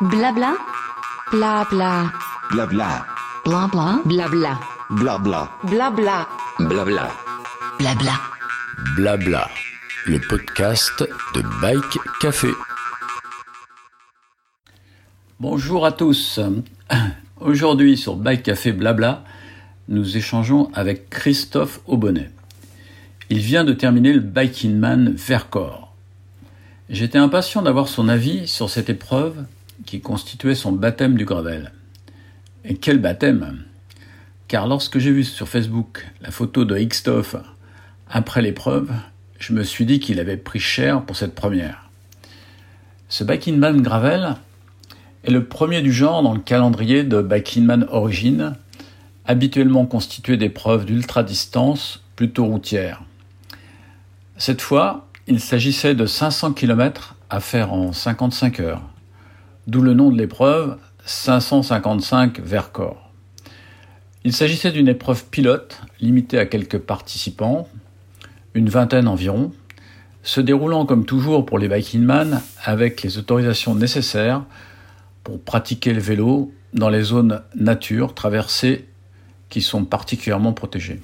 Blabla. Blabla. Blabla. Blabla. Blabla. Blabla. Blabla. Blabla. Blabla. Blabla. Le podcast de Bike Café. Bonjour à tous. Aujourd'hui sur Bike Café Blabla, nous échangeons avec Christophe Aubonnet. Il vient de terminer le Biking Man Vercors. J'étais impatient d'avoir son avis sur cette épreuve qui constituait son baptême du gravel. Et quel baptême Car lorsque j'ai vu sur Facebook la photo de Xtoff après l'épreuve, je me suis dit qu'il avait pris cher pour cette première. Ce Man Gravel est le premier du genre dans le calendrier de Man Origin, habituellement constitué d'épreuves d'ultra-distance plutôt routières. Cette fois, il s'agissait de 500 km à faire en 55 heures d'où le nom de l'épreuve 555 Vercors. Il s'agissait d'une épreuve pilote limitée à quelques participants, une vingtaine environ, se déroulant comme toujours pour les bikingman avec les autorisations nécessaires pour pratiquer le vélo dans les zones nature traversées qui sont particulièrement protégées.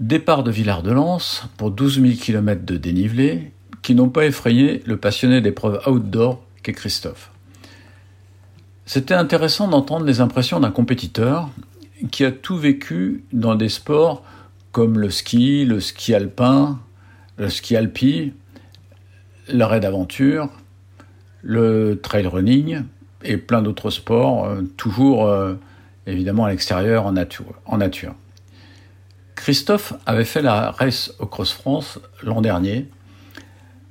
Départ de Villard-de-Lans pour 12 000 km de dénivelé qui n'ont pas effrayé le passionné d'épreuves outdoor qu'est Christophe. C'était intéressant d'entendre les impressions d'un compétiteur qui a tout vécu dans des sports comme le ski, le ski alpin, le ski alpi, l'arrêt d'aventure, le trail running et plein d'autres sports, euh, toujours euh, évidemment à l'extérieur en nature, en nature. Christophe avait fait la race au Cross France l'an dernier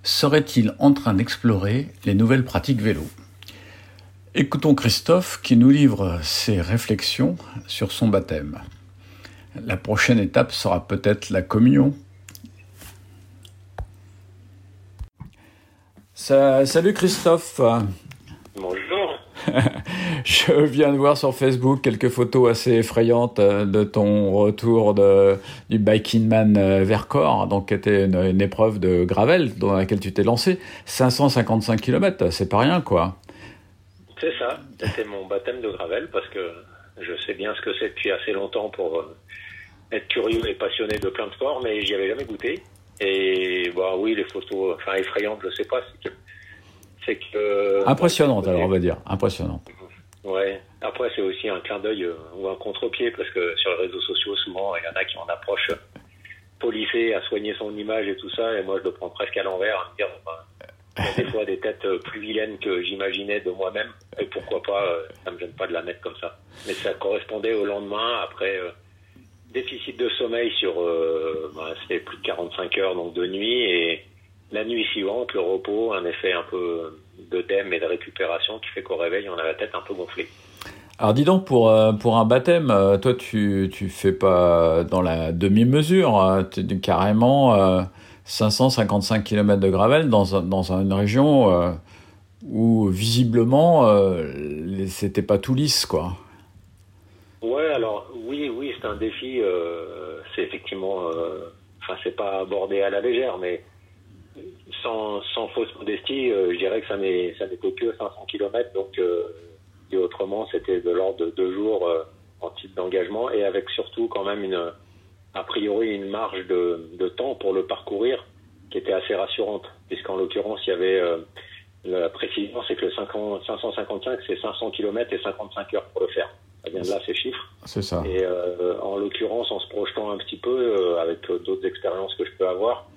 serait-il en train d'explorer les nouvelles pratiques vélo? Écoutons Christophe qui nous livre ses réflexions sur son baptême. La prochaine étape sera peut-être la communion. salut Christophe. Bonjour. Je viens de voir sur Facebook quelques photos assez effrayantes euh, de ton retour du Biking Man euh, Vercors, donc qui était une, épreuve de gravel dans laquelle tu t'es lancé. 555 km, c'est pas rien quoi. C'est ça, c'était mon baptême de gravel parce que je sais bien ce que c'est depuis assez longtemps pour euh, être curieux et passionné de plein de sports, mais j'y avais jamais goûté. Et bah oui, les photos, enfin effrayantes, je sais pas, c'est que Impressionnante, alors on va dire. Impressionnante. Ouais. Après, c'est aussi un clin d'œil euh, ou un contre-pied, parce que sur les réseaux sociaux, souvent, il y en a qui en approchent policé à soigner son image et tout ça, et moi, je le prends presque à l'envers, à me dire, il y a des fois des têtes euh, plus vilaines que j'imaginais de moi-même, et pourquoi pas, euh, ça me gêne pas de la mettre comme ça. Mais ça correspondait au lendemain, après déficit de sommeil sur, bah, c'était plus de 45 heures, donc de nuit, et la nuit suivante, le repos, un effet un peu d'œdème et de récupération qui fait qu'au réveil, on a la tête un peu gonflée. Alors dis donc, pour, euh, pour un baptême, euh, toi tu tu fais pas dans la demi-mesure, hein. tu es carrément 555 euh, km de gravel dans, dans une région où visiblement c'était pas tout lisse quoi. Ouais, alors oui, oui, c'est un défi, c'est effectivement, enfin c'est pas abordé à la légère, mais sans, sans fausse modestie, euh, je dirais que ça n'était que 500 km, donc euh, et autrement c'était de l'ordre de deux jours euh, en type d'engagement et avec surtout quand même une a priori une marge de, de temps pour le parcourir qui était assez rassurante, puisqu'en l'occurrence il y avait la précision, c'est que le 555 c'est 500 km et 55 heures pour le faire. Ça vient de là ces chiffres. C'est ça. Et en l'occurrence, en se projetant un petit peu avec d'autres expériences que je peux avoir,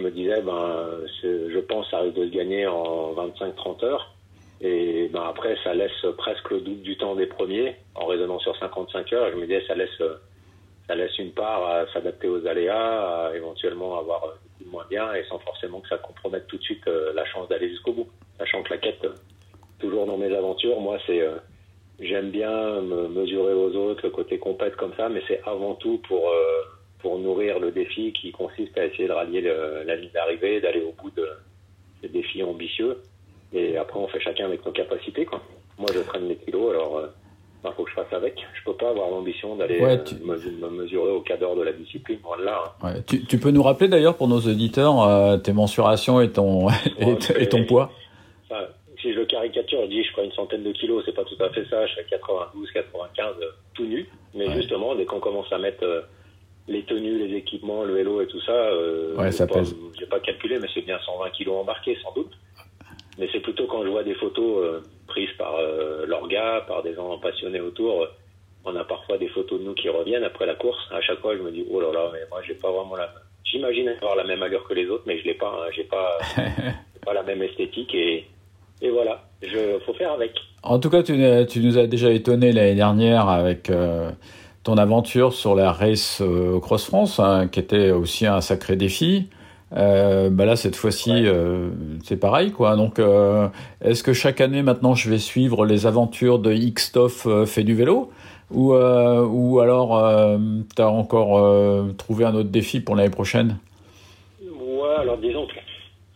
je me disais, ben, je pense risque de se gagner en 25-30 heures. Et ben, après, ça laisse presque le double du temps des premiers, en raisonnant sur 55 heures. je me disais, ça laisse, ça laisse une part à s'adapter aux aléas, à éventuellement avoir moins bien, et sans forcément que ça compromette tout de suite euh, la chance d'aller jusqu'au bout. Sachant que la quête, toujours dans mes aventures, moi, c'est, euh, j'aime bien me mesurer aux autres, le côté compète comme ça, mais c'est avant tout pour, euh, pour nourrir le défi qui consiste à essayer de rallier la ligne d'arrivée, d'aller au bout de ces défis ambitieux. Et après, on fait chacun avec nos capacités. Quoi. Moi, je traîne les kilos, alors il euh, faut que je fasse avec. Je peux pas avoir l'ambition d'aller euh, me, mesurer au cadre de la discipline. Voilà. Hein. Ouais, tu, tu, peux nous rappeler d'ailleurs pour nos auditeurs euh, tes mensurations et ton, et, ton poids? Si je caricature, je dis je crois une centaine de kilos, c'est pas tout à fait ça, je fais 92, 95 tout nu. Mais justement, dès qu'on commence à mettre euh, les tenues, les équipements, le vélo et tout ça, euh, Ouais, ça pas- pèse. J'ai pas calculé, mais c'est bien 120 kilos embarqués sans doute. Mais c'est plutôt quand je vois des photos euh, prises par euh, l'orga, par des gens passionnés autour. euh, on a parfois des photos de nous qui reviennent après la course. À chaque fois, je me dis oh là là, mais moi j'ai pas vraiment la. J'imagine avoir la même allure que les autres, mais je l'ai pas. hein. J'ai pas, pas la même esthétique et et voilà. Je faut faire avec. En tout cas, tu, tu nous as déjà étonné l'année dernière avec euh, ton aventure sur la race euh, Cross France, hein, qui était aussi un sacré défi. Euh, bah là, cette fois-ci, Ouais. euh, c'est pareil, quoi. Donc, euh, est-ce que chaque année, maintenant, je vais suivre les aventures de Xtoff fait du vélo? Ou, ou alors, tu as encore trouvé un autre défi pour l'année prochaine? Ouais, alors disons que.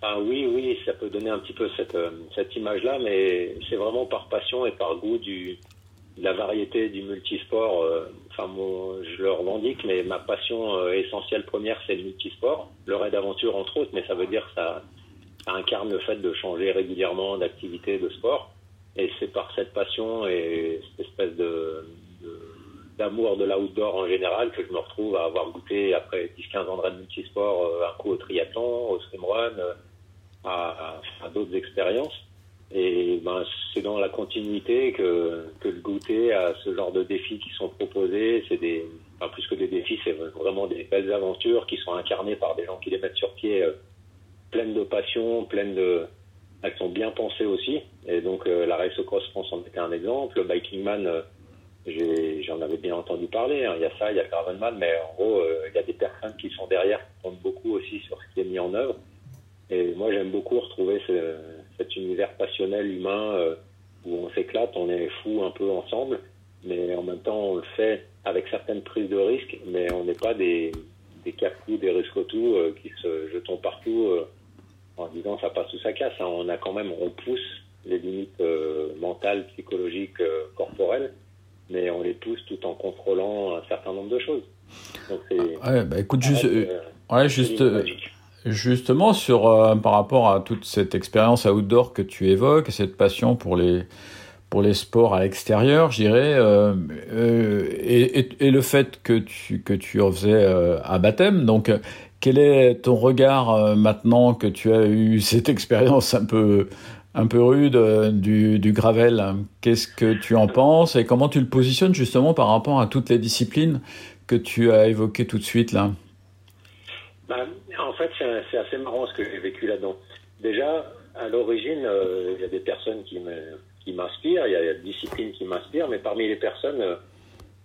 Ah oui, oui, ça peut donner un petit peu cette, cette image-là, mais c'est vraiment par passion et par goût du, de la variété du multisport. Enfin, mon- je le revendique, mais ma passion euh, essentielle première, c'est le multisport. Le raid d'aventure, entre autres, mais ça veut dire que ça, incarne le fait de changer régulièrement d'activité, de sport. Et c'est par cette passion et cette espèce de, d'amour de l'outdoor en général que je me retrouve à avoir goûté après 10-15 ans de raid multisport euh, un coup au triathlon, au swimrun, euh, à- à d'autres expériences. Et ben, c'est dans la continuité que, que de goûter à ce genre de défis qui sont proposés. C'est des, enfin, plus que des défis, c'est vraiment des belles aventures qui sont incarnées par des gens qui les mettent sur pied, euh, pleines de passion, pleines de, elles sont bien pensées aussi. Et donc euh, la Race au Cross France en était un exemple. Le Biking Man, euh, j'en avais bien entendu parler. hein. Il y a ça, il y a le Gravelman, mais en gros, il y a des personnes qui sont derrière, qui comptent beaucoup aussi sur ce qui est mis en œuvre. Et moi, j'aime beaucoup retrouver ce- cet univers passionnel humain euh, où on s'éclate, on est fou un peu ensemble, mais en même temps, on le fait avec certaines prises de risques, mais on n'est pas des, des capous, des risques-tout euh, qui se jetons partout euh, en disant ça passe ou ça casse. hein. On a quand même, on pousse les limites euh, mentales, psychologiques, corporelles, mais on les pousse tout en contrôlant un certain nombre de choses. Donc c'est Ouais, bah écoute, ça juste, ouais, juste, magique. Justement, sur, euh, par rapport à toute cette expérience outdoor que tu évoques, et cette passion pour les, pour les sports à l'extérieur, je dirais, euh, euh, et, et- et le fait que tu, que tu faisais euh, à baptême, donc quel est ton regard maintenant que tu as eu cette expérience un peu, un peu rude du, du gravel? Qu'est-ce que tu en penses et comment tu le positionnes justement par rapport à toutes les disciplines que tu as évoquées tout de suite là? Bah, en fait, c'est assez marrant ce que j'ai vécu là-dedans. Déjà, à l'origine, euh, il y a des personnes qui m'inspirent, il y, a des disciplines qui m'inspirent, mais parmi les personnes, euh,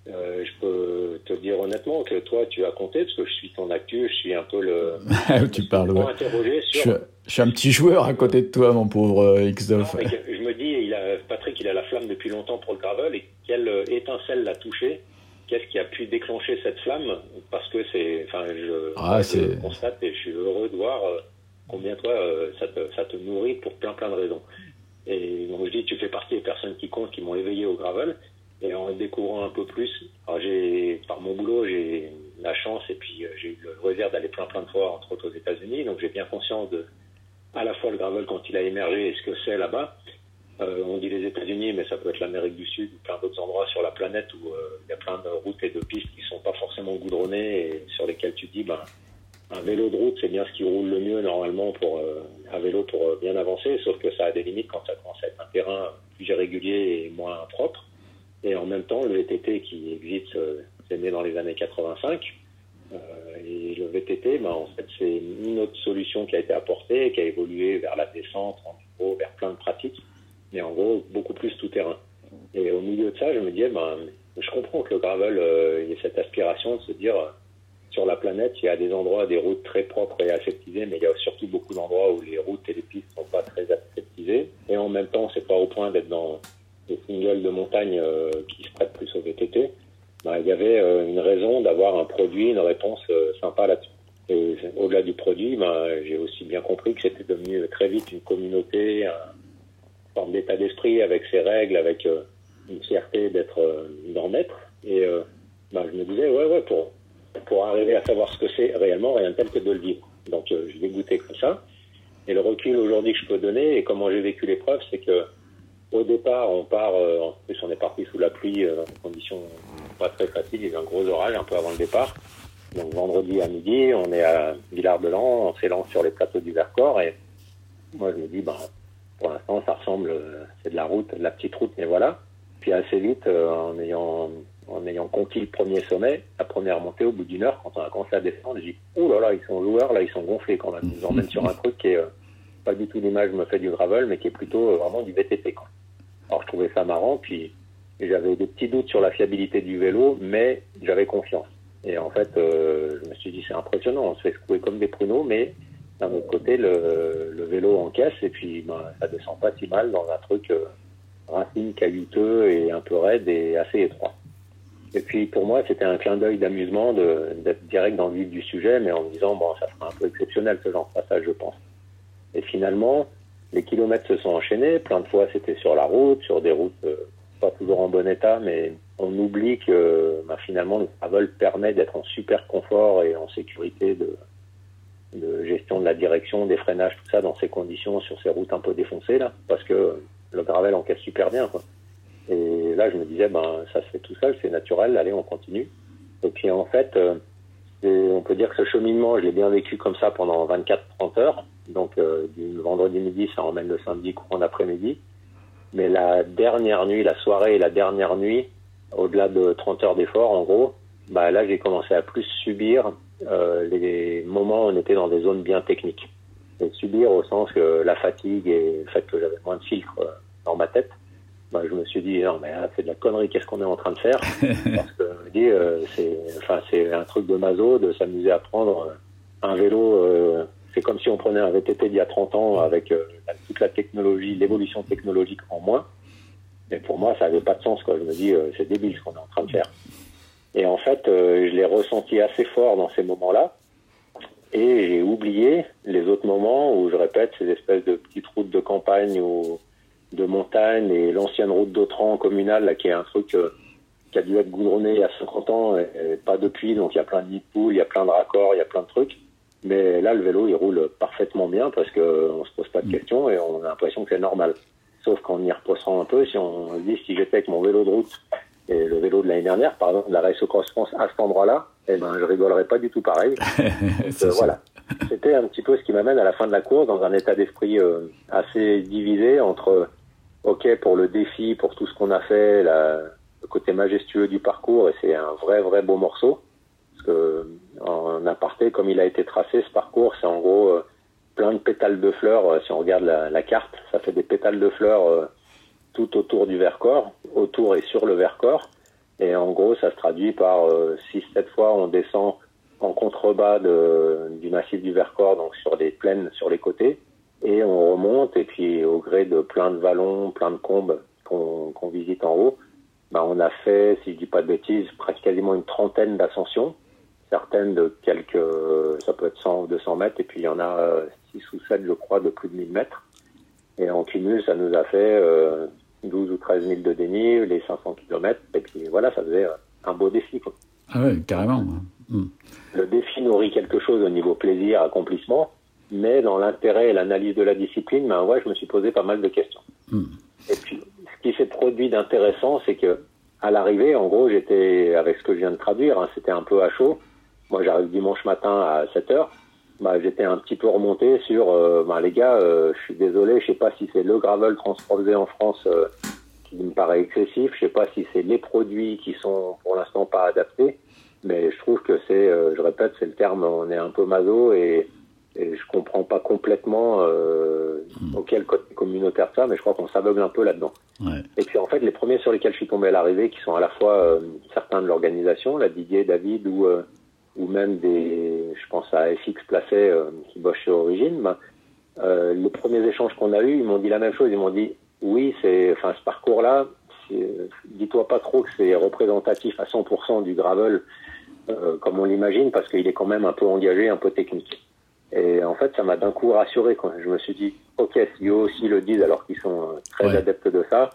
euh, je peux te dire honnêtement que toi, tu as compté, parce que je suis ton actu, je suis un peu le... Tu parles, ouais. interrogé Je sur... suis, je suis un petit joueur à côté de toi, mon pauvre Xdof. Je me dis, il a, Patrick, il a la flamme depuis longtemps pour le gravel, et quelle étincelle l'a touché Qu'est-ce qui a pu déclencher cette flamme Parce que c'est, enfin, je, Ah, je constate et je suis heureux de voir euh, combien toi euh, ça, te, ça te nourrit pour plein plein de raisons. Et donc je dis, tu fais partie des personnes qui comptent, qui m'ont éveillé au gravel. Et en découvrant un peu plus, j'ai, par mon boulot, j'ai la chance et puis euh, j'ai eu le loisir d'aller plein plein de fois, entre autres aux États-Unis. Donc j'ai bien conscience de à la fois le gravel quand il a émergé et ce que c'est là-bas. Euh, on dit les États-Unis, mais ça peut être l'Amérique du Sud ou plein d'autres endroits sur la planète où euh, il y a plein de routes et de pistes qui sont pas forcément goudronnées et sur lesquelles tu dis, ben, un vélo de route, c'est bien ce qui roule le mieux normalement pour euh, un vélo pour bien avancer, sauf que ça a des limites quand ça commence à être un terrain plus irrégulier et moins propre. Et en même temps, le VTT qui existe, c'est né dans les années 85. Euh, et le VTT, ben, en fait, c'est une autre solution qui a été apportée, qui a évolué vers la descente, en gros, vers plein de pratiques, mais en gros, beaucoup plus tout terrain. Et au milieu de ça, je me disais, ben, je comprends que le gravel, euh, il y ait cette aspiration de se dire, euh, sur la planète, il y a des endroits, des routes très propres et aseptisées, mais il y a surtout beaucoup d'endroits où les routes et les pistes sont pas très aseptisées. Et en même temps, c'est pas au point d'être dans des singles de montagne euh, qui se prêtent plus au VTT. Ben, il y avait une raison d'avoir un produit, une réponse sympa là-dessus. Et au-delà du produit, ben, j'ai aussi bien compris que c'était devenu très vite une communauté, forme d'état d'esprit avec ses règles, avec euh, une fierté d'être euh, d'en être. Et euh, ben, je me disais, ouais, ouais, pour, pour arriver à savoir ce que c'est réellement, rien de tel que de le vivre. Donc euh, je l'ai goûté comme ça. Et le recul aujourd'hui que je peux donner et comment j'ai vécu l'épreuve, c'est que au départ, on part, en plus on est parti sous la pluie, euh, conditions pas très faciles, il y a un gros orage un peu avant le départ. Donc vendredi à midi, on est à Villard-de-Lans, on s'élance sur les plateaux du Vercors et moi je me dis, ben, pour l'instant ça ressemble, euh, c'est de la route, de la petite route, mais voilà. Puis assez vite, euh, en ayant en ayant conquis le premier sommet, la première montée au bout d'une heure, quand on a commencé à descendre, j'ai dit, oh là là, ils sont joueurs, là ils sont gonflés quand même, ils nous emmènent sur un truc qui est euh, pas du tout l'image me fait du gravel, mais qui est plutôt vraiment du VTT. Alors je trouvais ça marrant, puis j'avais des petits doutes sur la fiabilité du vélo, mais j'avais confiance. Et en fait, je me suis dit, c'est impressionnant, on se fait secouer comme des pruneaux, mais d'un autre côté, le, le vélo encaisse, et puis ben, ça descend pas si mal dans un truc euh, racine, caillouteux et un peu raide et assez étroit. Et puis pour moi, c'était un clin d'œil d'amusement d'être direct dans le vif du sujet, mais en me disant, bon, ça sera un peu exceptionnel ce genre de passage, je pense. Et finalement, les kilomètres se sont enchaînés. Plein de fois, c'était sur la route, sur des routes euh, pas toujours en bon état, mais on oublie que bah, finalement, le travel permet d'être en super confort et en sécurité de gestion de la direction, des freinages, tout ça dans ces conditions, sur ces routes un peu défoncées là, parce que le gravel encaisse super bien. Quoi. Et là, je me disais, ben ça se fait tout seul, c'est naturel, allez, on continue. Et puis en fait, euh, on peut dire que ce cheminement, je l'ai bien vécu comme ça pendant 24-30 heures. Donc euh, du vendredi midi, ça emmène le samedi courant d'après-midi. Mais la dernière nuit, la soirée la dernière nuit, au-delà de 30 heures d'effort, en gros, bah là, j'ai commencé à plus subir euh, les moments où on était dans des zones bien techniques. Et subir au sens que la fatigue et le fait que j'avais moins de filtres euh, dans ma tête, bah, je me suis dit non mais là, c'est de la connerie, qu'est-ce qu'on est en train de faire? Parce que je me dis euh, c'est enfin c'est un truc de maso de s'amuser à prendre un vélo. euh, c'est comme si on prenait un VTT d'il y a 30 ans avec euh, toute la technologie, l'évolution technologique en moins. Mais pour moi, ça avait pas de sens. Quoi. Je me dis, c'est débile ce qu'on est en train de faire. Et en fait, euh, je l'ai ressenti assez fort dans ces moments-là. Et j'ai oublié les autres moments où je répète ces espèces de petites routes de campagne ou de montagne et l'ancienne route d'Autran communale, là, qui est un truc euh, qui a dû être goudronné il y a 50 ans et, et pas depuis. Donc il y a plein de nids de poules, il y a plein de raccords, il y a plein de trucs. Mais là, le vélo, il roule parfaitement bien parce que on se pose pas de questions et on a l'impression que c'est normal. Sauf qu'en y reposant un peu, si on se dit si j'étais avec mon vélo de route et le vélo de l'année dernière, par exemple, la Race Cross France à cet endroit-là, eh ben, je rigolerais pas du tout pareil. Donc, euh, voilà. C'était un petit peu ce qui m'amène à la fin de la course dans un état d'esprit euh, assez divisé entre OK pour le défi, pour tout ce qu'on a fait, la, le côté majestueux du parcours et c'est un vrai vrai beau morceau. Parce que en aparté, comme il a été tracé, ce parcours, c'est en gros euh, plein de pétales de fleurs. Si on regarde la, la carte, ça fait des pétales de fleurs tout autour du Vercors, autour et sur le Vercors. Et en gros, ça se traduit par 6-7 fois, on descend en contrebas de, du massif du Vercors, donc sur les plaines, sur les côtés, et on remonte, et puis au gré de plein de vallons, plein de combes qu'on qu'on visite en haut, bah, on a fait, si je dis pas de bêtises, presque quasiment une trentaine d'ascensions, certaines de quelques, ça peut être 100 ou 200 mètres, et puis il y en a 6 ou 7, je crois, de plus de 1000 mètres. Et en cumul, ça nous a fait euh, 12 ou 13 000 de dénivelé, les 500 km, et puis voilà, ça faisait euh, un beau défi. Quoi. Ah ouais, carrément. Mm. Le défi nourrit quelque chose au niveau plaisir, accomplissement, mais dans l'intérêt et l'analyse de la discipline, ben ouais, je me suis posé pas mal de questions. Mm. Et puis, ce qui s'est produit d'intéressant, c'est que à l'arrivée, en gros, j'étais avec ce que je viens de traduire, hein, c'était un peu à chaud. Moi, j'arrive dimanche matin à 7 heures. Bah, j'étais un petit peu remonté sur, euh, bah, les gars, euh, je suis désolé, je sais pas si c'est le gravel transposé en France euh, qui me paraît excessif, je sais pas si c'est les produits qui sont pour l'instant pas adaptés, mais je trouve que c'est, euh, je répète, c'est le terme, on est un peu maso et, et je comprends pas complètement euh, auquel côté communautaire ça, mais je crois qu'on s'aveugle un peu là-dedans. Ouais. Et puis en fait, les premiers sur lesquels je suis tombé à l'arrivée, qui sont à la fois euh, certains de l'organisation, la Didier, David ou euh, ou même des, je pense à FX Placé euh, qui bosse chez Origine, ben, euh, les premiers échanges qu'on a eus, ils m'ont dit la même chose. Ils m'ont dit oui, c'est, enfin ce parcours-là, dis-toi pas trop que c'est représentatif à 100% du gravel euh, comme on l'imagine, parce qu'il est quand même un peu engagé, un peu technique. Et en fait, ça m'a d'un coup rassuré. Quand je me suis dit, ok, si eux aussi le disent, alors qu'ils sont très Ouais. adeptes de ça,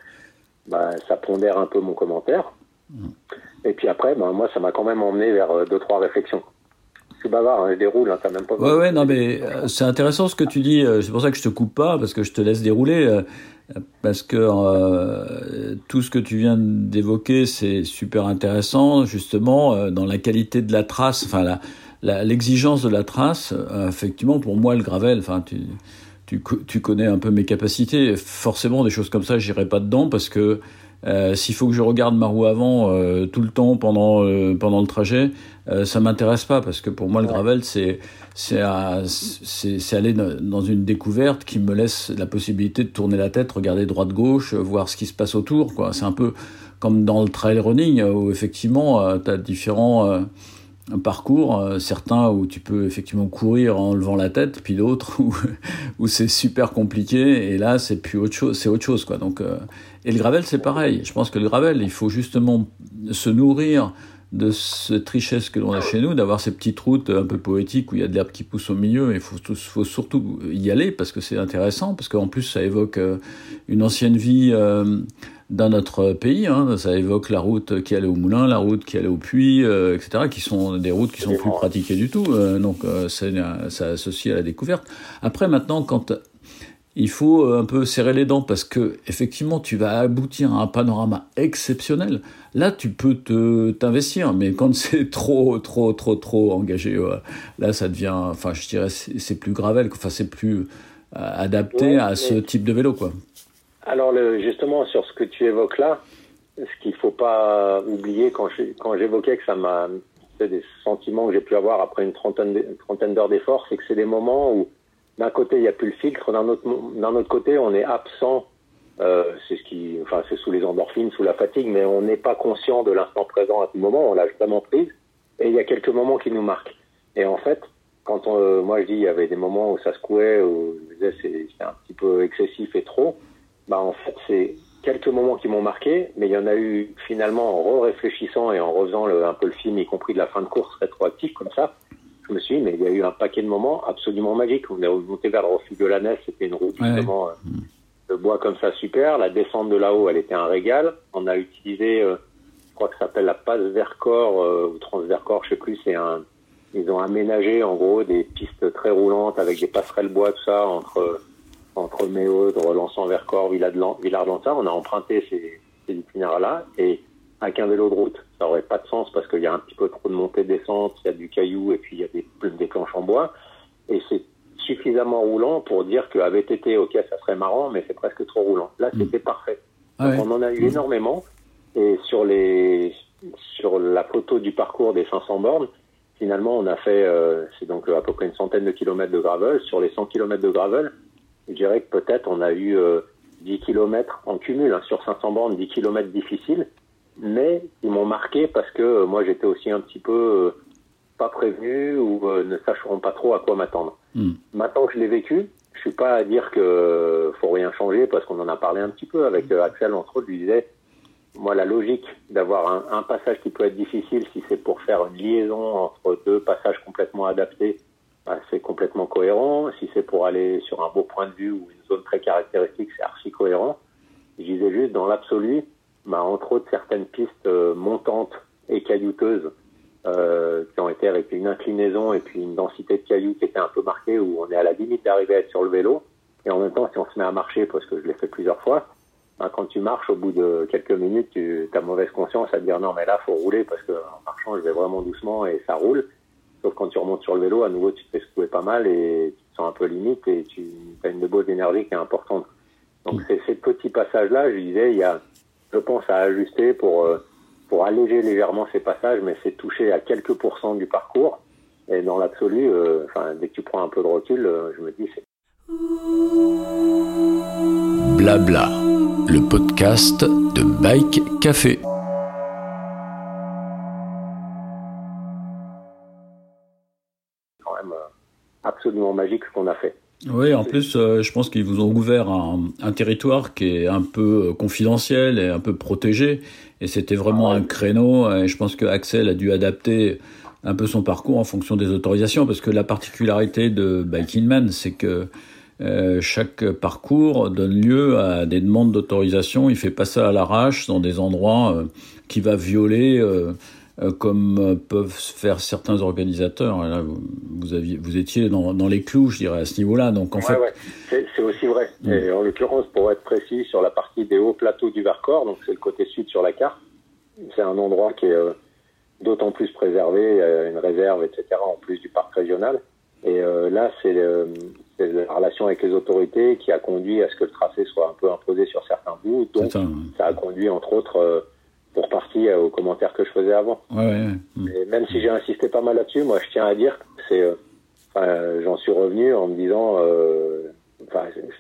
bah, ça pondère un peu mon commentaire. Et puis après, ben, moi, ça m'a quand même emmené vers euh, deux, trois réflexions. suis bavard, hein, je déroule, hein, t'as même pas. Ouais, ouais, non, mais euh, c'est intéressant ce que tu dis. euh, C'est pour ça que je te coupe pas, parce que je te laisse dérouler. euh, Parce que euh, tout ce que tu viens d'évoquer, c'est super intéressant, justement, dans la qualité de la trace, enfin, l'exigence de la trace. effectivement, pour moi, le gravel, enfin, tu, tu, tu connais un peu mes capacités. Forcément, des choses comme ça, j'irai pas dedans parce que euh, s'il faut que je regarde ma roue avant euh, tout le temps pendant euh, pendant le trajet, ça m'intéresse pas parce que pour moi le gravel c'est c'est c'est aller dans une découverte qui me laisse la possibilité de tourner la tête, regarder droite gauche, voir ce qui se passe autour quoi. C'est un peu comme dans le trail running où effectivement tu as différents euh, parcours, euh, certains où tu peux effectivement courir en levant la tête, puis d'autres où, où c'est super compliqué et là c'est plus autre chose, c'est autre chose quoi. Donc euh, et le gravel c'est pareil. Je pense que le gravel il faut justement se nourrir de cette richesse que l'on a chez nous, d'avoir ces petites routes un peu poétiques où il y a de l'herbe qui pousse au milieu. Il faut, faut surtout y aller parce que c'est intéressant, parce qu'en plus ça évoque euh, une ancienne vie euh, dans notre pays. Hein. Ça évoque la route qui allait au moulin, la route qui allait au puits, euh, etc., qui sont des routes qui sont plus pratiquées du tout. Euh, donc euh, ça, ça associe à la découverte. Après, maintenant, quand il faut un peu serrer les dents parce que effectivement tu vas aboutir à un panorama exceptionnel. Là, tu peux te t'investir, mais quand c'est trop, trop, trop, trop engagé, ouais, là, ça devient, enfin, je dirais, c'est plus gravel, enfin, c'est plus euh, adapté à ce type de vélo, quoi. Alors justement sur ce que tu évoques là, ce qu'il faut pas oublier quand j'évoquais que ça m'a fait des sentiments que j'ai pu avoir après une trentaine d'heures d'effort, c'est que c'est des moments où d'un côté il n'y a plus le filtre, d'un autre côté on est absent. Euh, c'est ce qui, enfin c'est sous les endorphines, sous la fatigue, mais on n'est pas conscient de l'instant présent à tout moment. On l'a vraiment prise. Et il y a quelques moments qui nous marquent. Et en fait, quand euh, moi je dis il y avait des moments où ça secouait, où je disais c'est- c'était un petit peu excessif et trop. Bah en fait c'est quelques moments qui m'ont marqué, mais il y en a eu finalement en réfléchissant et en refaisant le, un peu le film, y compris de la fin de course rétroactif comme ça. Je me suis dit mais il y a eu un paquet de moments absolument magiques. On est remonté vers le refuge de la Nesse, c'était une route Ouais. justement euh, de bois comme ça super. La descente de là-haut, elle était un régal. On a utilisé, euh, je crois que ça s'appelle la passe Vercors euh, ou Transvercors, je sais plus. C'est un, ils ont aménagé en gros des pistes très roulantes avec des passerelles bois tout ça entre entre Méaudre, Lançon, Vercors, Villard-Lança. On a emprunté ces, ces itinéraires-là et avec un vélo de route, ça aurait pas de sens parce qu'il y a un petit peu trop de montée-descente, il y a du caillou et puis il y a des, des planches en bois. Et c'est suffisamment roulant pour dire que VTT, ok, ça serait marrant, mais c'est presque trop roulant. Là, c'était parfait. Ah ouais. On en a eu énormément. Et sur les, sur la photo du parcours des 500 bornes, finalement, on a fait, euh, c'est donc à peu près une centaine de kilomètres de gravel. Sur les 100 kilomètres de gravel, je dirais que peut-être on a eu euh, 10 kilomètres en cumul, hein, sur 500 bornes, 10 kilomètres difficiles, mais ils m'ont marqué parce que euh, moi j'étais aussi un petit peu euh, pas prévenu ou euh, ne sachant pas trop à quoi m'attendre. Mm. Maintenant que je l'ai vécu, je suis pas à dire que euh, faut rien changer parce qu'on en a parlé un petit peu avec euh, Axel entre autres, je lui disais moi la logique d'avoir un, un passage qui peut être difficile si c'est pour faire une liaison entre deux passages complètement adaptés bah, c'est complètement cohérent. Si c'est pour aller sur un beau point de vue ou une zone très caractéristique, c'est archi cohérent. Je disais juste, dans l'absolu, bah, entre autres, certaines pistes euh, montantes et caillouteuses euh, qui ont été avec une inclinaison et puis une densité de cailloux qui était un peu marquée, où on est à la limite d'arriver à être sur le vélo. Et en même temps, si on se met à marcher, parce que je l'ai fait plusieurs fois, bah, quand tu marches, au bout de quelques minutes, tu as mauvaise conscience à te dire non, mais là, faut rouler parce que en marchant, je vais vraiment doucement et ça roule. Sauf quand tu remontes sur le vélo, à nouveau, tu te fais secouer pas mal et tu te sens un peu limite et tu as une dose d'énergie qui est importante. Donc, c'est ces petits passages-là, je disais, il y a, je pense, à ajuster pour, euh, pour alléger légèrement ces passages, mais c'est toucher à quelques pourcents du parcours. Et dans l'absolu, euh, enfin, dès que tu prends un peu de recul, euh, je me dis, c'est Blabla, le podcast de Bike Café. Absolument magique ce qu'on a fait. Oui, en plus, euh, je pense qu'ils vous ont ouvert un, un, territoire qui est un peu euh, confidentiel et un peu protégé. Et c'était vraiment un créneau. Et je pense que Axel a dû adapter un peu son parcours en fonction des autorisations, parce que la particularité de Biking Man, c'est que euh, chaque parcours donne lieu à des demandes d'autorisation. Il fait pas ça à l'arrache dans des endroits euh, qui va violer euh, comme euh, peuvent faire certains organisateurs. Là, vous, aviez, vous étiez dans, dans, les clous, je dirais, à ce niveau-là. Donc, en fait... ouais. C'est aussi vrai. Mm. Et en l'occurrence, pour être précis, sur la partie des hauts plateaux du Vercors, donc c'est le côté sud sur la carte, c'est un endroit qui est euh, d'autant plus préservé, une réserve, etc., en plus du parc régional. Et euh, là, c'est la relation avec les autorités qui a conduit à ce que le tracé soit un peu imposé sur certains bouts. Donc, ça, a conduit, entre autres, pour partie aux commentaires que je faisais avant. Ouais, ouais, ouais. même si j'ai insisté pas mal là-dessus, moi je tiens à dire que c'est, euh, j'en suis revenu en me disant, euh,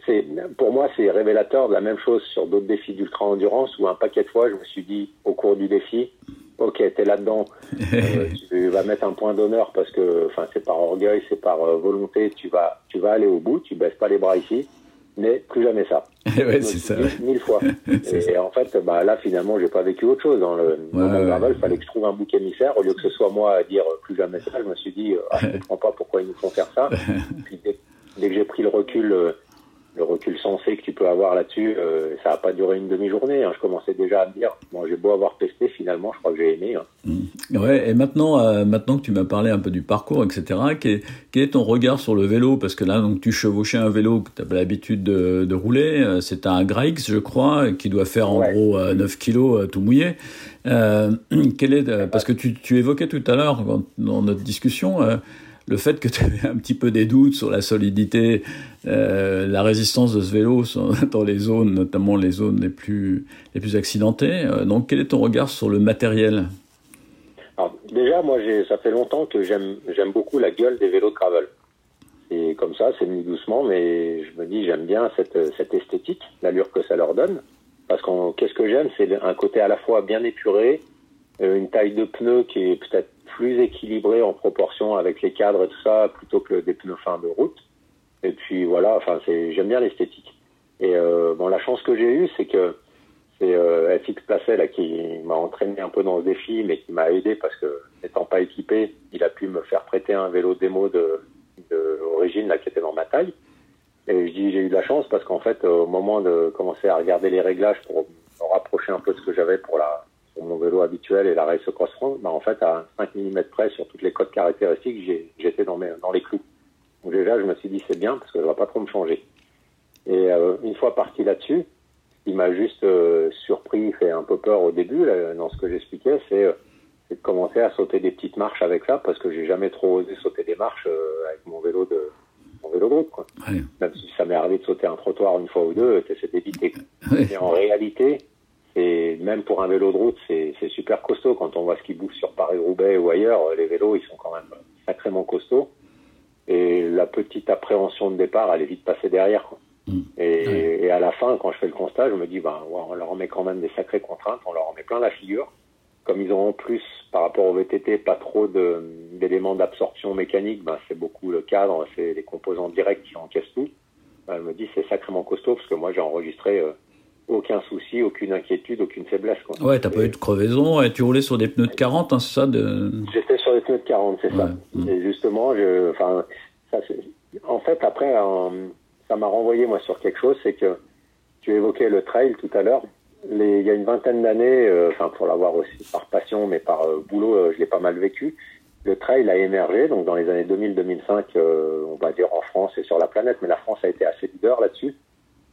c'est, pour moi c'est révélateur de la même chose sur d'autres défis d'ultra endurance où un paquet de fois je me suis dit au cours du défi, ok t'es là-dedans, euh, tu vas mettre un point d'honneur parce que, enfin c'est par orgueil, c'est par euh, volonté, tu vas, tu vas aller au bout, tu baisses pas les bras ici mais plus jamais ça. ouais, c'est ça. Mille, fois. et en fait, bah, là, finalement, j'ai pas vécu autre chose. Dans le ouais, il fallait que je trouve un bouc émissaire. Au lieu que ce soit moi à dire plus jamais ça, je me suis dit, ah, je comprends pas pourquoi ils nous font faire ça. Puis dès, dès que j'ai pris le recul, euh, le recul sensé que tu peux avoir là-dessus, euh, ça n'a pas duré une demi-journée. Hein. Je commençais déjà à me dire, bon, j'ai beau avoir testé, finalement, je crois que j'ai aimé. Hein. Mmh. Ouais, et maintenant, euh, maintenant que tu m'as parlé un peu du parcours, etc., quel, quel, est ton regard sur le vélo? Parce que là, donc, tu chevauchais un vélo que tu avais l'habitude de, de, rouler. Euh, c'est un Graix, je crois, qui doit faire en ouais. gros 9 kilos tout mouillé. quel est, parce que tu, tu, évoquais tout à l'heure, dans notre discussion, le fait que tu avais un petit peu des doutes sur la solidité, euh, la résistance de ce vélo dans les zones, notamment les zones les plus, les plus accidentées. Euh, donc, quel est ton regard sur le matériel? Déjà, moi, ça fait longtemps que j'aime beaucoup la gueule des vélos de gravel. Et comme ça, c'est venu doucement, mais je me dis, j'aime bien cette, cette esthétique, l'allure que ça leur donne. Parce que qu'est-ce que j'aime, c'est un côté à la fois bien épuré, euh, une taille de pneu qui est peut-être plus équilibré en proportion avec les cadres et tout ça, plutôt que des pneus fins de route. Et puis voilà, enfin, j'aime bien l'esthétique. Et euh, la chance que j'ai eue, c'est que c'est euh, FX Placet qui m'a entraîné un peu dans ce défi, mais qui m'a aidé parce que n'étant pas équipé, il a pu me faire prêter un vélo démo de, là qui était dans ma taille. Et je dis j'ai eu de la chance parce qu'en fait, au moment de commencer à regarder les réglages pour me rapprocher un peu de ce que j'avais pour la pour mon vélo habituel et la Race Cross bah en fait, à 5 mm près sur toutes les codes caractéristiques, j'étais dans, mes, dans les clous. Donc déjà, je me suis dit, c'est bien parce que ça va pas trop me changer. Et euh, une fois parti là-dessus, il m'a juste euh, surpris, fait un peu peur au début, là, dans ce que j'expliquais, c'est euh, de commencer à sauter des petites marches avec ça, parce que j'ai jamais trop osé sauter des marches avec mon vélo de mon vélo. Quoi. Ouais. Même si ça m'est arrivé de sauter un trottoir une fois ou deux, c'est d'éviter. Ouais. Et en réalité, et même pour un vélo de route, c'est super costaud. Quand on voit ce qui bouge sur Paris-Roubaix ou ailleurs, les vélos, ils sont quand même sacrément costauds. Et la petite appréhension de départ, elle est vite passée derrière. Quoi. Mmh. Et, ouais. et, à la fin, quand je fais le constat, je me dis, ben, on leur remet quand même des sacrées contraintes, on leur remet plein la figure. Comme ils ont en plus, par rapport au VTT, pas trop d'éléments d'absorption mécanique, ben, c'est beaucoup le cadre, c'est les composants directs qui encaissent tout. Ben, elle me dit, c'est sacrément costaud, parce que moi, j'ai enregistré... Euh, aucun souci, aucune inquiétude, aucune faiblesse. Quoi. Ouais, t'as pas eu de crevaison, et tu roulais sur des pneus de 40, hein, c'est ça de... J'étais sur des pneus de 40, c'est ouais. ça. Mmh. Et justement, je, enfin, ça, en fait, après, ça m'a renvoyé, moi, sur quelque chose, c'est que tu évoquais le trail tout à l'heure. Il y a une vingtaine d'années, euh, enfin, pour l'avoir aussi par passion, mais par euh, boulot, euh, je l'ai pas mal vécu. Le trail a émergé, donc dans les années 2000-2005, euh, on va dire en France et sur la planète, mais la France a été assez leader là-dessus.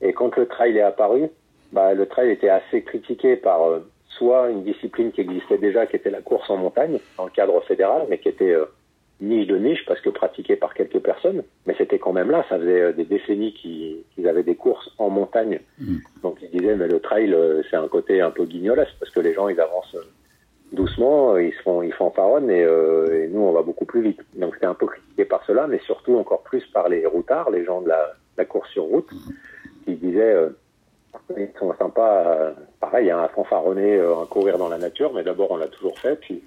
Et quand le trail est apparu, bah, le trail était assez critiqué par euh, soit une discipline qui existait déjà, qui était la course en montagne, dans le cadre fédéral, mais qui était euh, niche de niche parce que pratiquée par quelques personnes. Mais c'était quand même là, ça faisait euh, des décennies qu'ils qu avaient des courses en montagne. Mmh. Donc ils disaient, mais le trail, euh, c'est un côté un peu guignolesque parce que les gens, ils avancent euh, doucement, ils se font, ils fanfaronnent et, et nous, on va beaucoup plus vite. Donc c'était un peu critiqué par cela, mais surtout encore plus par les routards, les gens de la, la course sur route, qui disaient ils sont sympas, euh, pareil, hein, à fanfaronner, euh, à courir dans la nature, mais d'abord on l'a toujours fait, puis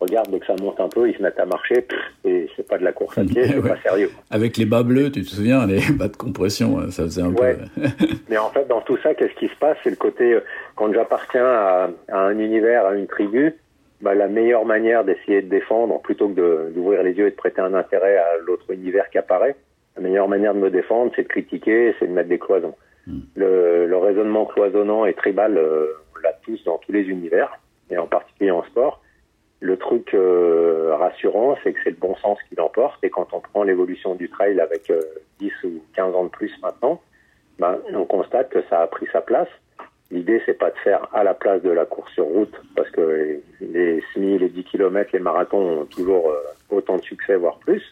regarde, dès que ça monte un peu, ils se mettent à marcher, pff, et c'est pas de la course à pied, c'est ouais. pas sérieux. Avec les bas bleus, tu te souviens, les bas de compression, ça faisait un ouais. peu... mais en fait, dans tout ça, qu'est-ce qui se passe? C'est le côté, euh, quand j'appartiens à, à, un univers, à une tribu, bah, la meilleure manière d'essayer de défendre, plutôt que d'ouvrir les yeux et de prêter un intérêt à l'autre univers qui apparaît, la meilleure manière de me défendre, c'est de critiquer, c'est de mettre des cloisons. Le, raisonnement cloisonnant et tribal, euh, on l'a tous dans tous les univers, et en particulier en sport. Le truc euh, rassurant, c'est que c'est le bon sens qui l'emporte. Et quand on prend l'évolution du trail avec 10 ou 15 ans de plus maintenant, ben, on constate que ça a pris sa place. L'idée, c'est pas de faire à la place de la course sur route, parce que les semi, les 10 km, les marathons ont toujours autant de succès, voire plus.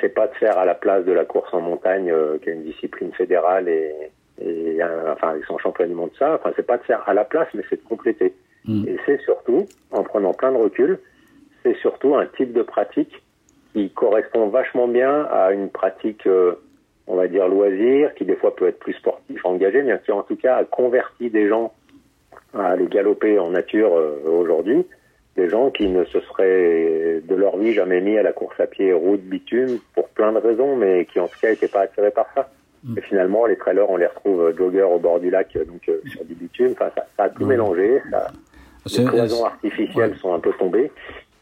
C'est pas de faire à la place de la course en montagne, qui est une discipline fédérale et, et enfin ils sont champions du monde de ça. Enfin c'est pas de faire à la place, mais c'est de compléter. Mm. Et c'est surtout, en prenant plein de recul, c'est surtout un type de pratique qui correspond vachement bien à une pratique, euh, on va dire loisir, qui des fois peut être plus sportif, engagé, mais qui en tout cas a converti des gens à aller galoper en nature euh, aujourd'hui, des gens qui ne se seraient de leur vie jamais mis à la course à pied route bitume pour plein de raisons, mais qui en tout cas n'étaient pas attirés par ça. Mm. Et finalement, les trailers, on les retrouve euh, joggers au bord du lac, euh, donc euh, sur du bitume. Enfin, ça, ça a tout mélangé. Ça, les cloisons artificielles sont un peu tombées.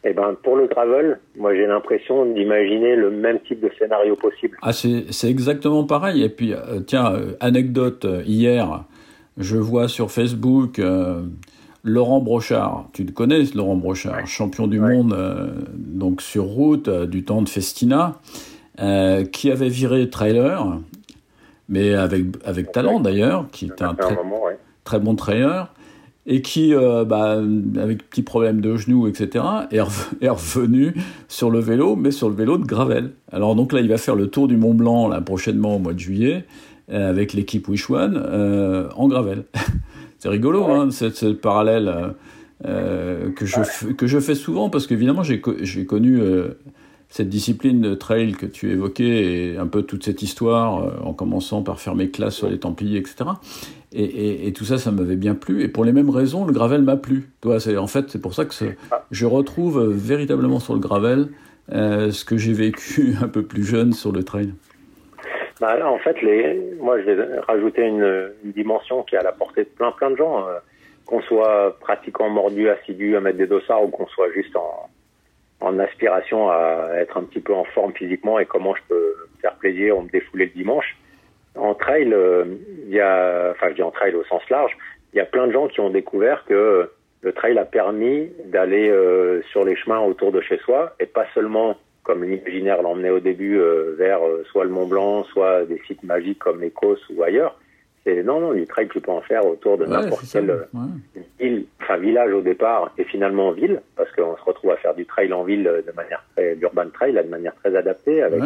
Et eh ben pour le gravel, moi j'ai l'impression d'imaginer le même type de scénario possible. Ah c'est exactement pareil. Et puis tiens anecdote hier, je vois sur Facebook Laurent Brochard. Tu le connais Laurent Brochard, champion du monde donc sur route du temps de Festina, qui avait viré trailer mais avec, avec talent d'ailleurs, qui est un très, très bon trailer, et qui, euh, bah, avec petit problème de genou, etc., est, revenu sur le vélo, mais sur le vélo de Gravel. Alors donc là, il va faire le tour du Mont Blanc là, prochainement au mois de juillet, euh, avec l'équipe Wish One, euh, en Gravel. C'est rigolo, hein, ce, parallèle que, je, que je fais souvent, parce qu'évidemment, j'ai connu cette discipline de trail que tu évoquais et un peu toute cette histoire, euh, en commençant par faire mes classes sur les Templiers, etc. Et, tout ça, ça m'avait bien plu. Et pour les mêmes raisons, le gravel m'a plu. Toi, en fait, c'est pour ça que je retrouve véritablement sur le gravel euh, ce que j'ai vécu un peu plus jeune sur le trail. Bah en fait, moi, je vais rajouter une, dimension qui est à la portée de plein, plein de gens. Euh, qu'on soit pratiquant mordu, assidu à mettre des dossards ou qu'on soit juste en, en aspiration à être un petit peu en forme physiquement et comment je peux faire plaisir ou me défouler le dimanche. En trail, euh, il y a, enfin je dis en trail au sens large, il y a plein de gens qui ont découvert que le trail a permis d'aller euh, sur les chemins autour de chez soi et pas seulement comme l'imaginaire l'emmenait au début euh, vers soit le Mont Blanc, soit des sites magiques comme l'Écosse ou ailleurs, non, non, du trail, tu peux en faire autour de n'importe quelle euh, ville, enfin village au départ, et finalement ville, parce qu'on se retrouve à faire du trail en ville de manière très, l'urban trail, de manière très adaptée, avec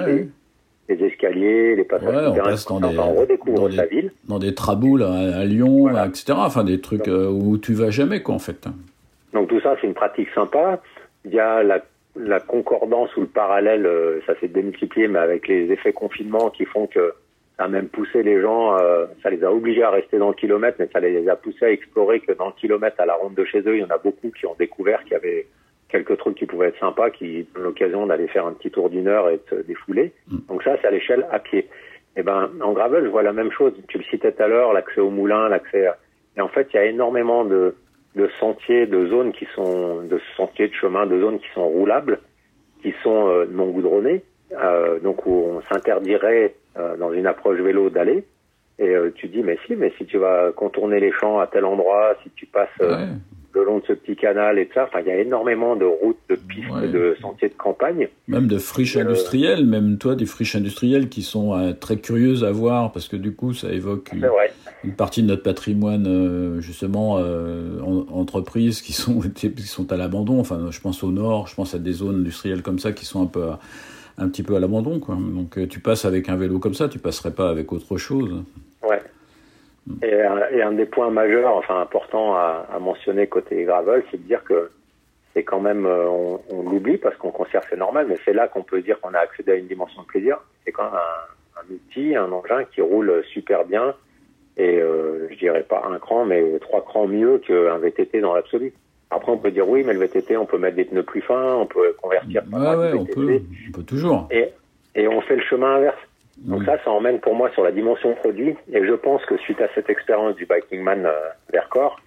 les, escaliers, les passages on, passe dans des, on redécouvre la ville. Dans des traboules à, Lyon, etc. Enfin, des trucs euh, où tu vas jamais, quoi, en fait. Donc tout ça, c'est une pratique sympa. Il y a la, la concordance ou le parallèle, euh, ça s'est démultiplié, mais avec les effets confinement qui font que ça a même poussé les gens, euh, ça les a obligés à rester dans le kilomètre, mais ça les a poussés à explorer que dans le kilomètre à la ronde de chez eux, il y en a beaucoup qui ont découvert qu'il y avait quelques trucs qui pouvaient être sympas, qui ont l'occasion d'aller faire un petit tour d'une heure et de défouler. Mm. Donc ça, c'est à l'échelle à pied. Et eh ben, en gravel, je vois la même chose. Tu le citais tout à l'heure, l'accès au moulin, l'accès. Et en fait, il y a énormément de, de sentiers, de zones qui sont, de sentiers de chemin, de zones qui sont roulables, qui sont euh, non goudronnées, euh, donc où on s'interdirait euh, dans une approche vélo d'aller. Et euh, tu dis, mais si, mais si tu vas contourner les champs à tel endroit, si tu passes euh, le long de ce petit canal et tout ça, il y a énormément de routes, de pistes, de sentiers de campagne. Même de friches industrielles, même toi, des friches industrielles qui sont très curieuses à voir parce que du coup, ça évoque une, une partie de notre patrimoine, justement, en, entreprises qui sont, qui sont à l'abandon. Enfin, je pense au nord, je pense à des zones industrielles comme ça qui sont un peu un petit peu à l'abandon. Quoi. Donc euh, tu passes avec un vélo comme ça, tu passerais pas avec autre chose. Ouais. Et, un des points majeurs, enfin importants à, mentionner côté gravel, c'est de dire que c'est quand même, euh, on, l'oublie parce qu'on considère c'est normal, mais c'est là qu'on peut dire qu'on a accédé à une dimension de plaisir. C'est quand même un, outil, un engin qui roule super bien et euh, je dirais pas un cran, mais trois crans mieux qu'un VTT dans l'absolu. Après, on peut dire oui, mais le VTT, on peut mettre des pneus plus fins, on peut convertir. Ouais, ouais, on peut, on peut toujours. Et, et on fait le chemin inverse. Donc ça, ça emmène pour moi sur la dimension produit. Et je pense que suite à cette expérience du Biking Man euh, Vercors,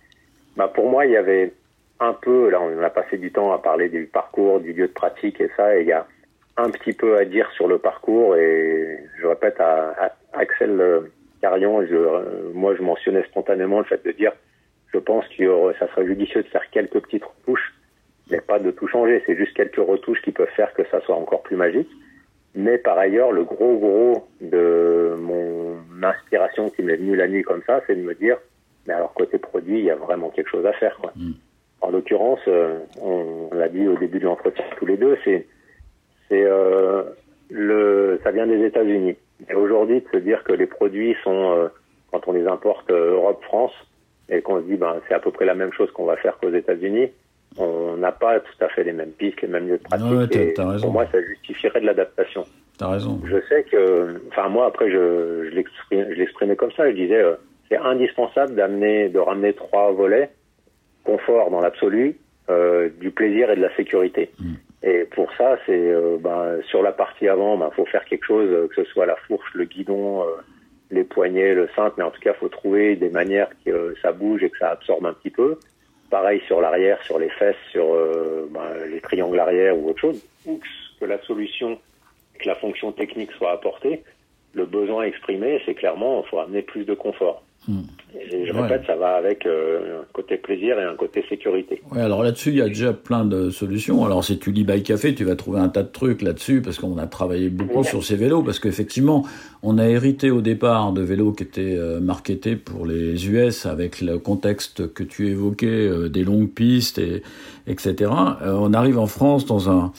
bah pour moi, il y avait un peu, là on a passé du temps à parler du parcours, du lieu de pratique et ça, et il y a un petit peu à dire sur le parcours. Et je répète à, Axel euh, Carion, je, euh, moi je mentionnais spontanément le fait de dire je pense que ça serait judicieux de faire quelques petites retouches mais pas de tout changer. C'est juste quelques retouches qui peuvent faire que ça soit encore plus magique. Mais par ailleurs, le gros gros de mon inspiration qui m'est venue la nuit comme ça, c'est de me dire, mais alors côté produit, il y a vraiment quelque chose à faire. Quoi. Mm. En l'occurrence, euh, on l'a dit au début de l'entretien tous les deux, c'est c'est euh, le ça vient des États-Unis. Et aujourd'hui, de se dire que les produits sont euh, quand on les importe euh, Europe, France, et qu'on se dit ben c'est à peu près la même chose qu'on va faire qu'aux États-Unis, on n'a pas tout à fait les mêmes pistes, les mêmes lieux de pratique. Ouais, raison. pour moi, ça justifierait de l'adaptation. T'as raison. Je sais que, enfin moi après je, je l'exprimais comme ça, je disais euh, c'est indispensable d'amener, de ramener trois volets confort dans l'absolu, euh, du plaisir et de la sécurité. Mm. Et pour ça, c'est euh, ben, sur la partie avant, ben faut faire quelque chose, euh, que ce soit la fourche, le guidon, euh, les poignets, le cintre, mais en tout cas, faut trouver des manières que euh, ça bouge et que ça absorbe un petit peu. Pareil sur l'arrière, sur les fesses, sur euh, ben, les triangles arrière ou autre chose. Ou que la solution, que la fonction technique soit apportée, le besoin exprimé, c'est clairement, il faut amener plus de confort. Et je Ouais. répète, ça va avec euh, un côté plaisir et un côté sécurité. Ouais, alors là-dessus, il y a déjà plein de solutions. Alors, si tu lis By Café, tu vas trouver un tas de trucs là-dessus, parce qu'on a travaillé beaucoup Ouais. sur ces vélos, parce qu'effectivement, on a hérité au départ de vélos qui étaient euh, marketés pour les US, avec le contexte que tu évoquais, euh, des longues pistes, et, etc. On arrive en France dans un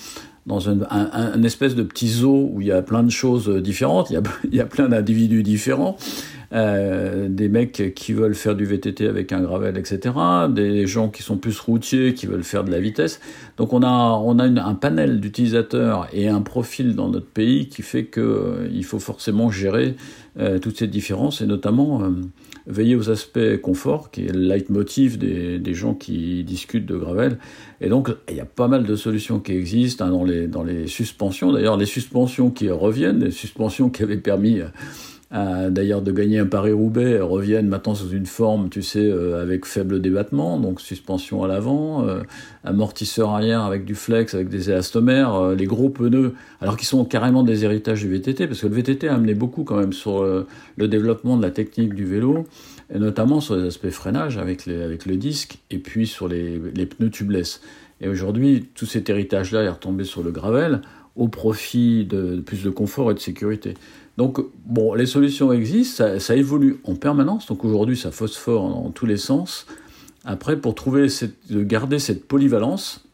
dans un, un, un espèce de petit zoo où il y a plein de choses différentes, il y a, il y a plein d'individus différents, euh, des mecs qui veulent faire du VTT avec un gravel, etc., des gens qui sont plus routiers, qui veulent faire de la vitesse. Donc on a, on a un panel d'utilisateurs et un profil dans notre pays qui fait que euh, faut forcément gérer euh, toutes ces différences et notamment euh, veiller aux aspects confort, qui est le leitmotiv des, des gens qui discutent de gravel. Et donc, il y a pas mal de solutions qui existent hein, dans, les, dans les suspensions. D'ailleurs, les suspensions qui reviennent, les suspensions qui avaient permis d'ailleurs de gagner un Paris-Roubaix reviennent maintenant sous une forme, tu sais, euh, avec faible débattement, donc suspension à l'avant, euh, amortisseur arrière avec du flex, avec des élastomères, euh, les gros pneus, alors qu'ils sont carrément des héritages du VTT, parce que le VTT a amené beaucoup quand même sur euh, le développement de la technique du vélo, et notamment sur les aspects freinage avec, avec le disque, et puis sur les, les pneus tubeless. Et aujourd'hui, tout cet héritage-là est retombé sur le gravel, au profit de plus de confort et de sécurité. Donc, bon, les solutions existent, ça, évolue en permanence. Donc aujourd'hui, ça phosphore dans tous les sens. Après, pour trouver cette, de garder cette polyvalence,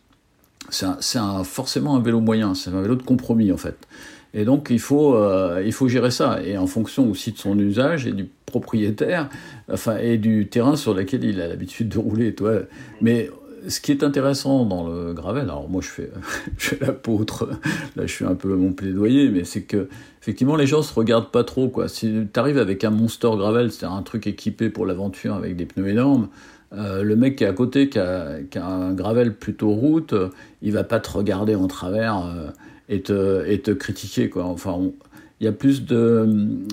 c'est forcément un vélo moyen, c'est un vélo de compromis en fait. Et donc il faut, euh, il faut gérer ça, et en fonction aussi de son usage et du propriétaire, enfin, et du terrain sur lequel il a l'habitude de rouler. Toi. Mais ce qui est intéressant dans le gravel, alors moi je fais, je fais l'apôtre, là je suis un peu mon plaidoyer, mais c'est que effectivement les gens se regardent pas trop. Quoi. Si tu arrives avec un monster gravel, c'est-à-dire un truc équipé pour l'aventure avec des pneus énormes, euh, le mec qui est à côté, qui a, qui a un gravel plutôt route, il va pas te regarder en travers euh, et, te, et te critiquer. Quoi. Enfin, il y a plus de,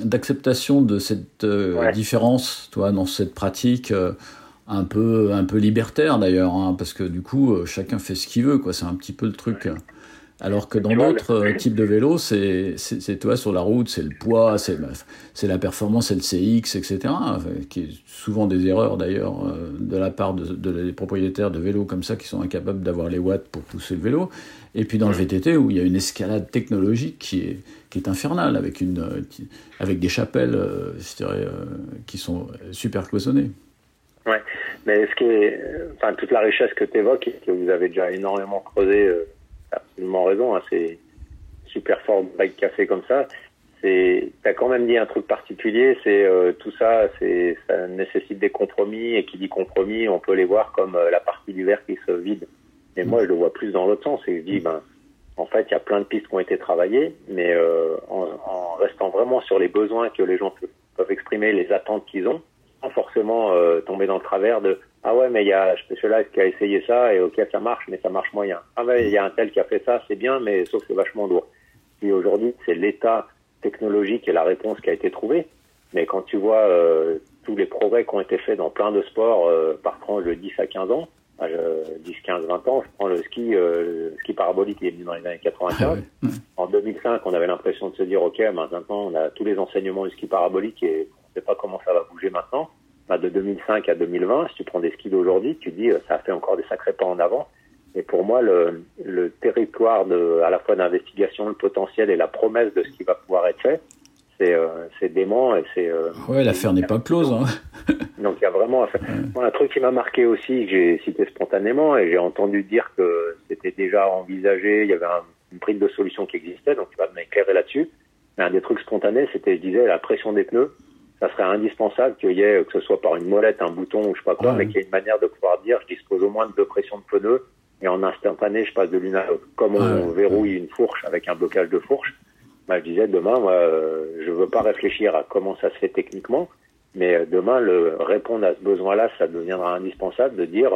d'acceptation de cette euh, Ouais. différence toi, dans cette pratique euh, un, peu, un peu libertaire d'ailleurs, hein, parce que du coup, euh, chacun fait ce qu'il veut. Quoi. C'est un petit peu le truc. Alors que dans d'autres euh, types de vélos, c'est, c'est, toi sur la route, c'est le poids, c'est, c'est la performance, c'est le CX, etc. enfin, qui est souvent des erreurs d'ailleurs euh, de la part de, de, des propriétaires de vélos comme ça qui sont incapables d'avoir les watts pour pousser le vélo. Et puis dans le VTT où il y a une escalade technologique qui est, qui est infernale avec, une, euh, avec des chapelles euh, je dirais, euh, qui sont super cloisonnées. Ouais, mais ce qui enfin, toute la richesse que tu évoques que vous avez déjà énormément creusé, euh, absolument raison, hein, c'est super fort bike café comme ça. C'est, t'as quand même dit un truc particulier, c'est euh, tout ça, c'est, ça nécessite des compromis et qui dit compromis, on peut les voir comme euh, la partie du verre qui se vide. Et moi, je le vois plus dans l'autre sens, et je dis, ben, en fait, il y a plein de pistes qui ont été travaillées, mais euh, en, en restant vraiment sur les besoins que les gens peuvent exprimer, les attentes qu'ils ont, sans forcément euh, tomber dans le travers de ah ouais mais il y a celui-là qui a essayé ça et ok ça marche mais ça marche moyen ah ouais il y a un tel qui a fait ça c'est bien mais sauf que c'est vachement lourd et aujourd'hui c'est l'état technologique et la réponse qui a été trouvée mais quand tu vois euh, tous les progrès qui ont été faits dans plein de sports euh, par tranche de 10 à 15 ans 10, 15, 20 ans, je prends le ski, euh, le ski parabolique, il est venu dans les années 95. Ah. En 2005, on avait l'impression de se dire, OK, maintenant, on a tous les enseignements du ski parabolique et ne sait pas comment ça va bouger maintenant. Bah, de 2005 à 2020, si tu prends des skis d'aujourd'hui, tu dis, ça a fait encore des sacrés pas en avant. Et pour moi, le, le territoire de, à la fois d'investigation, le potentiel et la promesse de ce qui va pouvoir être fait, c'est euh, dément et c'est. Euh, ouais, l'affaire n'est pas close. Hein. Donc il y a vraiment un truc qui m'a marqué aussi que j'ai cité spontanément et j'ai entendu dire que c'était déjà envisagé, il y avait une prise de solution qui existait, donc tu vas m'éclairer là-dessus. Mais un des trucs spontanés, c'était, je disais, la pression des pneus. Ça serait indispensable qu'il y ait, que ce soit par une molette, un bouton ou je sais pas quoi, mais qu'il y ait une manière de pouvoir dire, je dispose au moins de deux pressions de pneus et en instantané, je passe de l'une à l'autre. Comme on verrouille une fourche avec un blocage de fourche, bah, je disais demain, moi, euh, je veux pas réfléchir à comment ça se fait techniquement, mais euh, demain, le répondre à ce besoin-là, ça deviendra indispensable de dire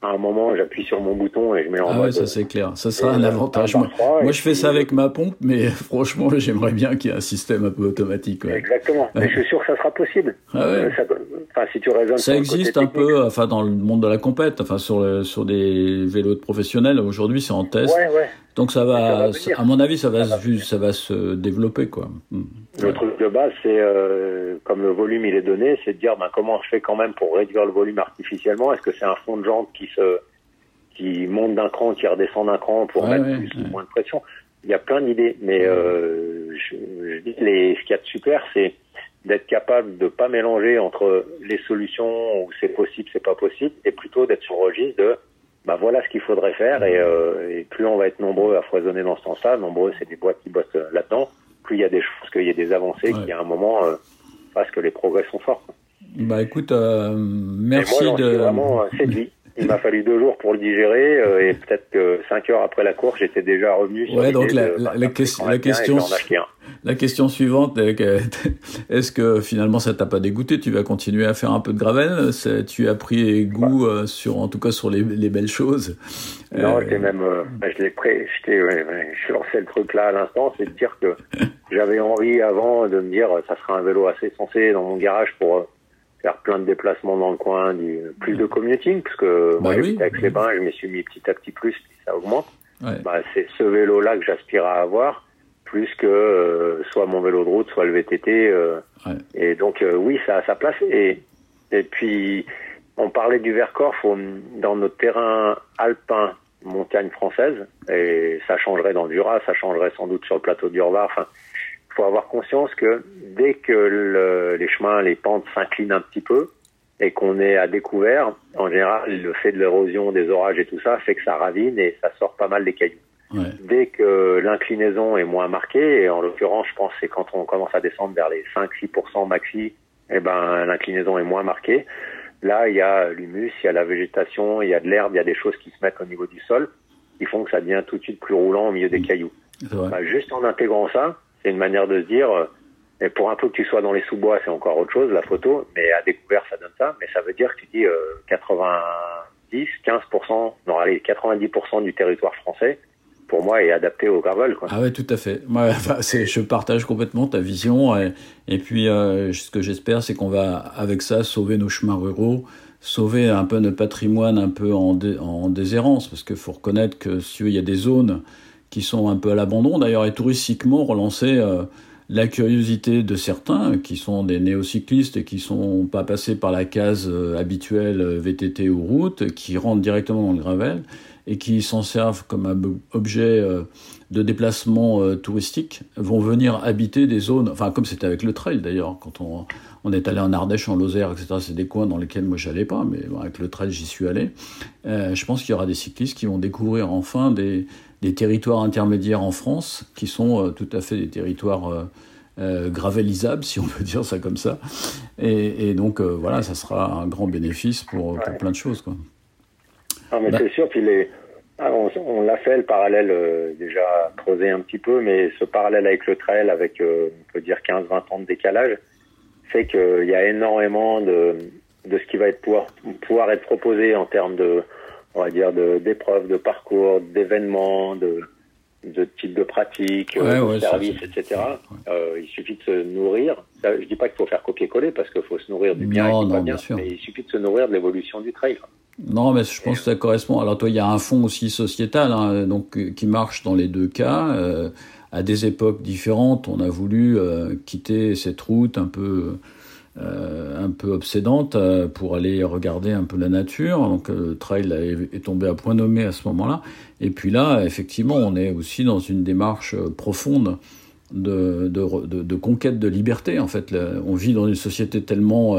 à un moment, j'appuie sur mon bouton et je mets en ah mode. ça c'est clair. Ça sera un avantage. Moi, je fais ça avec ma pompe, mais franchement, j'aimerais bien qu'il y ait un système un peu automatique. Exactement. Mais je suis sûr que ça sera possible. Ah ouais. ça, enfin, si tu raisonnes. Ça existe un peu, enfin, dans le monde de la compète, enfin, sur le, sur des vélos de professionnels. Aujourd'hui, c'est en test. Ouais, ouais. Donc ça va, à mon avis, ça va, ça va, ça va se développer quoi. Hmm. Le truc de base, c'est euh, comme le volume il est donné, c'est de dire ben, comment je fais quand même pour réduire le volume artificiellement? Est-ce que c'est un fond de jante qui se qui monte d'un cran, qui redescend d'un cran pour mettre plus ou moins de pression? Il y a plein d'idées, mais euh, je, je, dis les, ce qu'il y a de super, c'est d'être capable de pas mélanger entre les solutions où c'est possible, c'est pas possible, et plutôt d'être sur le registre de bah voilà ce qu'il faudrait faire et, euh, et, plus on va être nombreux à foisonner dans ce sens-là, nombreux c'est des boîtes qui bossent euh, là-dedans, plus il y a des choses, qu'il y a des avancées, qu'il y a un moment euh, parce que les progrès sont forts. Bah écoute, euh, merci moi, de. Vraiment séduit. Il m'a fallu deux jours pour le digérer euh, et peut-être que cinq heures après la course, j'étais déjà revenu. Sur ouais, donc la, la, la, question, la question, la question suivante, est-ce que finalement ça t'a pas dégoûté? Tu vas continuer à faire un peu de gravel? Tu as pris goût euh, sur, en tout cas, sur les, les belles choses? Non, euh... même, euh, je l'ai prêt, ouais, je lançais le truc là à l'instant, c'est de dire que j'avais envie avant de me dire, ça sera un vélo assez sensé dans mon garage pour faire plein de déplacements dans le coin, du, plus de commuting, parce que bah moi oui. avec les bains, je me suis mis petit à petit plus, puis ça augmente. Ouais. Bah, c'est ce vélo-là que j'aspire à avoir, plus que euh, soit mon vélo de route, soit le VTT. Euh, ouais. Et donc euh, oui, ça a sa place. Et, et puis on parlait du Vercors, faut, dans notre terrain alpin, montagne française, et ça changerait dans le Jura, ça changerait sans doute sur le plateau du. Enfin, faut avoir conscience que dès que le, les chemins, les pentes s'inclinent un petit peu et qu'on est à découvert, en général, le fait de l'érosion, des orages et tout ça fait que ça ravine et ça sort pas mal des cailloux. Ouais. Dès que l'inclinaison est moins marquée, et en l'occurrence, je pense c'est quand on commence à descendre vers les 5-6% maxi, eh ben l'inclinaison est moins marquée. Là, il y a l'humus, il y a la végétation, il y a de l'herbe, il y a des choses qui se mettent au niveau du sol qui font que ça devient tout de suite plus roulant au milieu des cailloux. Bah, juste en intégrant ça, c'est une manière de se dire, et pour un peu que tu sois dans les sous-bois, c'est encore autre chose, la photo, mais à découvert, ça donne ça, mais ça veut dire que tu dis euh, 90, 15%, non, allez, 90% du territoire français, pour moi, est adapté au gravel. Ah ouais, tout à fait. Moi, enfin, je partage complètement ta vision, et, et puis euh, ce que j'espère, c'est qu'on va, avec ça, sauver nos chemins ruraux, sauver un peu notre patrimoine un peu en, dé, en déshérence, parce qu'il faut reconnaître que si il y a des zones qui sont un peu à l'abandon, d'ailleurs, et touristiquement relancer euh, la curiosité de certains qui sont des néocyclistes et qui sont pas passés par la case euh, habituelle VTT ou route, qui rentrent directement dans le gravel et qui s'en servent comme un objet euh, de déplacement euh, touristique, vont venir habiter des zones, enfin comme c'était avec le trail d'ailleurs, quand on, on, est allé en Ardèche, en Lozère, etc., c'est des coins dans lesquels moi j'allais pas, mais avec le trail j'y suis allé. Euh, je pense qu'il y aura des cyclistes qui vont découvrir enfin des, des territoires intermédiaires en France qui sont euh, tout à fait des territoires euh, euh, gravelisables, si on peut dire ça comme ça. Et, et donc voilà, ça sera un grand bénéfice pour, plein de choses. Quoi. Ah, mais Bah- c'est sûr, puis les, ah, on, on l'a fait le parallèle euh, déjà creusé un petit peu, mais ce parallèle avec le trail, avec euh, on peut dire 15-20 ans de décalage, fait qu'il y a énormément de, de ce qui va être pouvoir, pouvoir être proposé en termes de, on va dire, d'épreuves, de parcours, d'événements, de, de types de pratiques, Ouais, euh, de services, etc. Euh, il suffit de se nourrir. Ça, je dis pas qu'il faut faire copier-coller parce qu'il faut se nourrir du bien Non, et du pas non, bien, bien sûr. mais il suffit de se nourrir de l'évolution du trail. Non, mais je pense que ça correspond. Alors toi, il y a un fonds aussi sociétal, hein, donc euh, qui marche dans les deux cas. Euh, à des époques différentes, on a voulu euh, quitter cette route un peu euh, un peu obsédante euh, pour aller regarder un peu la nature. Donc le trail est, tombé à point nommé à ce moment-là. Et puis là, effectivement, on est aussi dans une démarche profonde de, de, de, de conquête de liberté. En fait, on vit dans une société tellement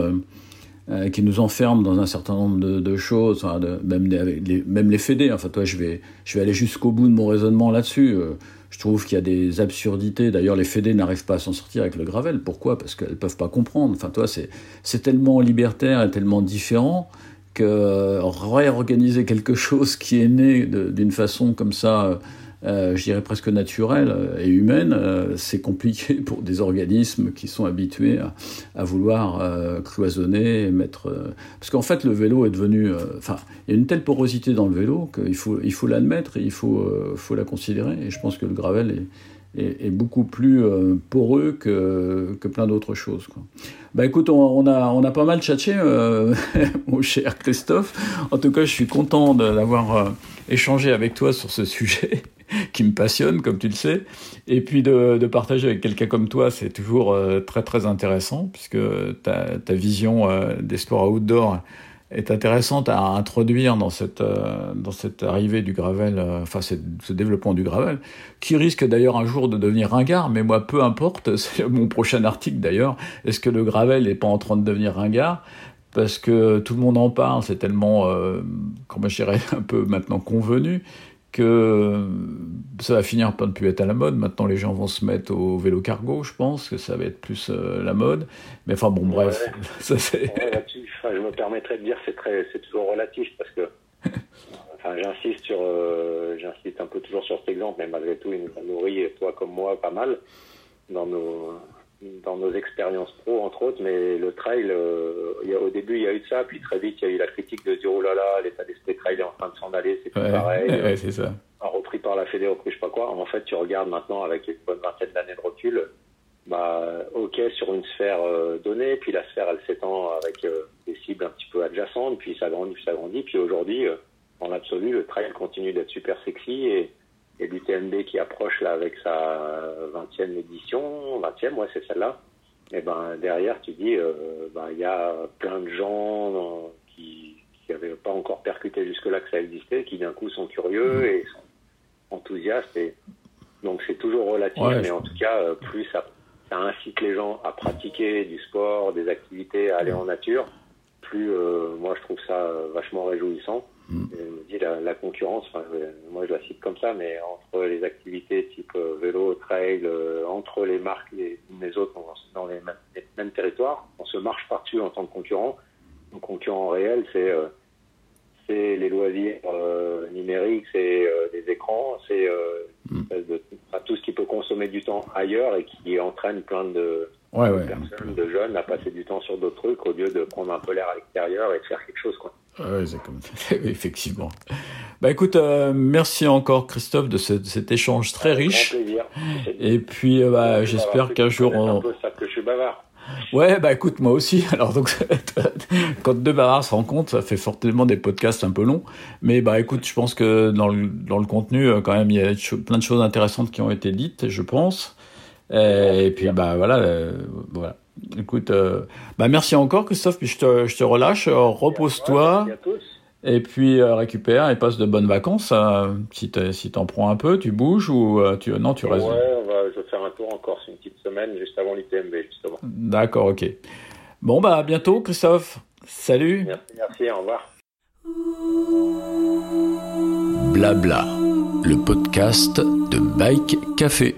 euh, qui nous enferme dans un certain nombre de, choses, même, les, fédés. Enfin, toi, je vais, aller jusqu'au bout de mon raisonnement là-dessus. Euh, je trouve qu'il y a des absurdités. D'ailleurs, les fédés n'arrivent pas à s'en sortir avec le gravel. Pourquoi? Parce qu'elles ne peuvent pas comprendre. Enfin, toi, c'est tellement libertaire et tellement différent que réorganiser quelque chose qui est né d'une façon comme ça euh, je dirais presque naturelle et humaine, euh, c'est compliqué pour des organismes qui sont habitués à, vouloir euh, cloisonner, mettre. parce qu'en fait, le vélo est devenu. Enfin, il y a une telle porosité dans le vélo qu'il faut, il faut l'admettre et il faut, faut la considérer. Et je pense que le gravel est, est, beaucoup plus poreux que, que plein d'autres choses. Bah écoute, on, a, on a pas mal tchatché, mon cher Christophe. En tout cas, je suis content d'avoir échangé avec toi sur ce sujet. qui me passionne, comme tu le sais. Et puis de, partager avec quelqu'un comme toi, c'est toujours euh, très très intéressant, puisque ta, ta vision euh, des sports outdoor est intéressante à introduire dans cette, euh, dans cette arrivée du gravel, euh, enfin ce, développement du gravel, qui risque d'ailleurs un jour de devenir ringard, mais moi peu importe, c'est mon prochain article d'ailleurs, est-ce que le gravel n'est pas en train de devenir ringard? Parce que tout le monde en parle, c'est tellement, euh, comment je dirais, un peu maintenant convenu, que ça va finir par ne plus être à la mode. Maintenant, les gens vont se mettre au vélo cargo, je pense, que ça va être plus euh, la mode. Mais enfin, bon, bref. Ouais. Ça, c'est... Enfin, je me permettrais de dire que c'est, très, c'est toujours relatif parce que enfin, j'insiste, sur, euh, j'insiste un peu toujours sur cet exemple, mais malgré tout, il nous a nourri, toi comme moi, pas mal dans nos, dans nos expériences pro, entre autres, mais le trail, euh, y a, au début, il y a eu de ça, puis très vite, il y a eu la critique de dire, oh là là, l'état d'esprit trail est en train de s'en aller, c'est ouais, pareil. Ouais, c'est ça. Repris par la Fédé, repris je sais pas quoi. En fait, tu regardes maintenant avec une bonne vingtaine d'années de recul, bah, ok, sur une sphère euh, donnée, puis la sphère, elle s'étend avec euh, des cibles un petit peu adjacentes, puis ça grandit, puis ça grandit, puis aujourd'hui, euh, en l'absolu, le trail continue d'être super sexy et et l'UTMB qui approche là avec sa 20e édition, 20e, ouais, c'est celle-là. Et ben derrière, tu dis, euh, ben il y a plein de gens euh, qui qui n'avaient pas encore percuté jusque-là que ça existait, qui d'un coup sont curieux et sont enthousiastes. Et donc c'est toujours relatif, Ouais, mais je- en tout cas, euh, plus ça, ça incite les gens à pratiquer du sport, des activités, à aller en nature, plus moi je trouve ça vachement réjouissant. Mm. Et je me dis la, la concurrence, enfin, moi je la cite comme ça, mais entre les activités type euh, vélo, trail, euh, entre les marques et les autres dans, les, mêmes, les mêmes territoires, on se marche par-dessus en tant que concurrent. Donc concurrent réel, c'est euh, c'est les loisirs euh, numériques, c'est euh, les écrans, c'est Mm. tout ce qui peut consommer du temps ailleurs et qui entraîne plein de, Ouais, de ouais. personnes, de jeunes à passer du temps sur d'autres trucs au lieu de prendre un peu l'air à l'extérieur et de faire quelque chose. Quoi. Ouais, c'est comme effectivement. Bah écoute, euh, merci encore Christophe de ce- de cet échange très Avec riche. Grand plaisir. Et puis euh, bah, j'espère qu'un jour Un on... peu ça que je suis bavard. Ouais, bah écoute, moi aussi. Alors donc, quand deux bavards se rencontrent, ça fait fortement des podcasts un peu longs. Mais bah écoute, je pense que dans le, dans le contenu, euh, quand même, il y a plein de choses intéressantes qui ont été dites, je pense. Et, et puis bah voilà, euh, voilà. Écoute, euh, bah merci encore Christophe, puis je te, je te relâche, euh, repose-toi. Merci à tous. Et puis euh, récupère et passe de bonnes vacances. euh, si t'es- si t'en prends un peu, tu bouges ou euh, tu non tu Ouais, restes. on va, je vais faire un tour en Corse une petite semaine juste avant l'UTMB justement. D'accord, ok. Bon bah à bientôt Christophe. Salut. Merci, merci, au revoir. Blabla, le podcast de Bike Café.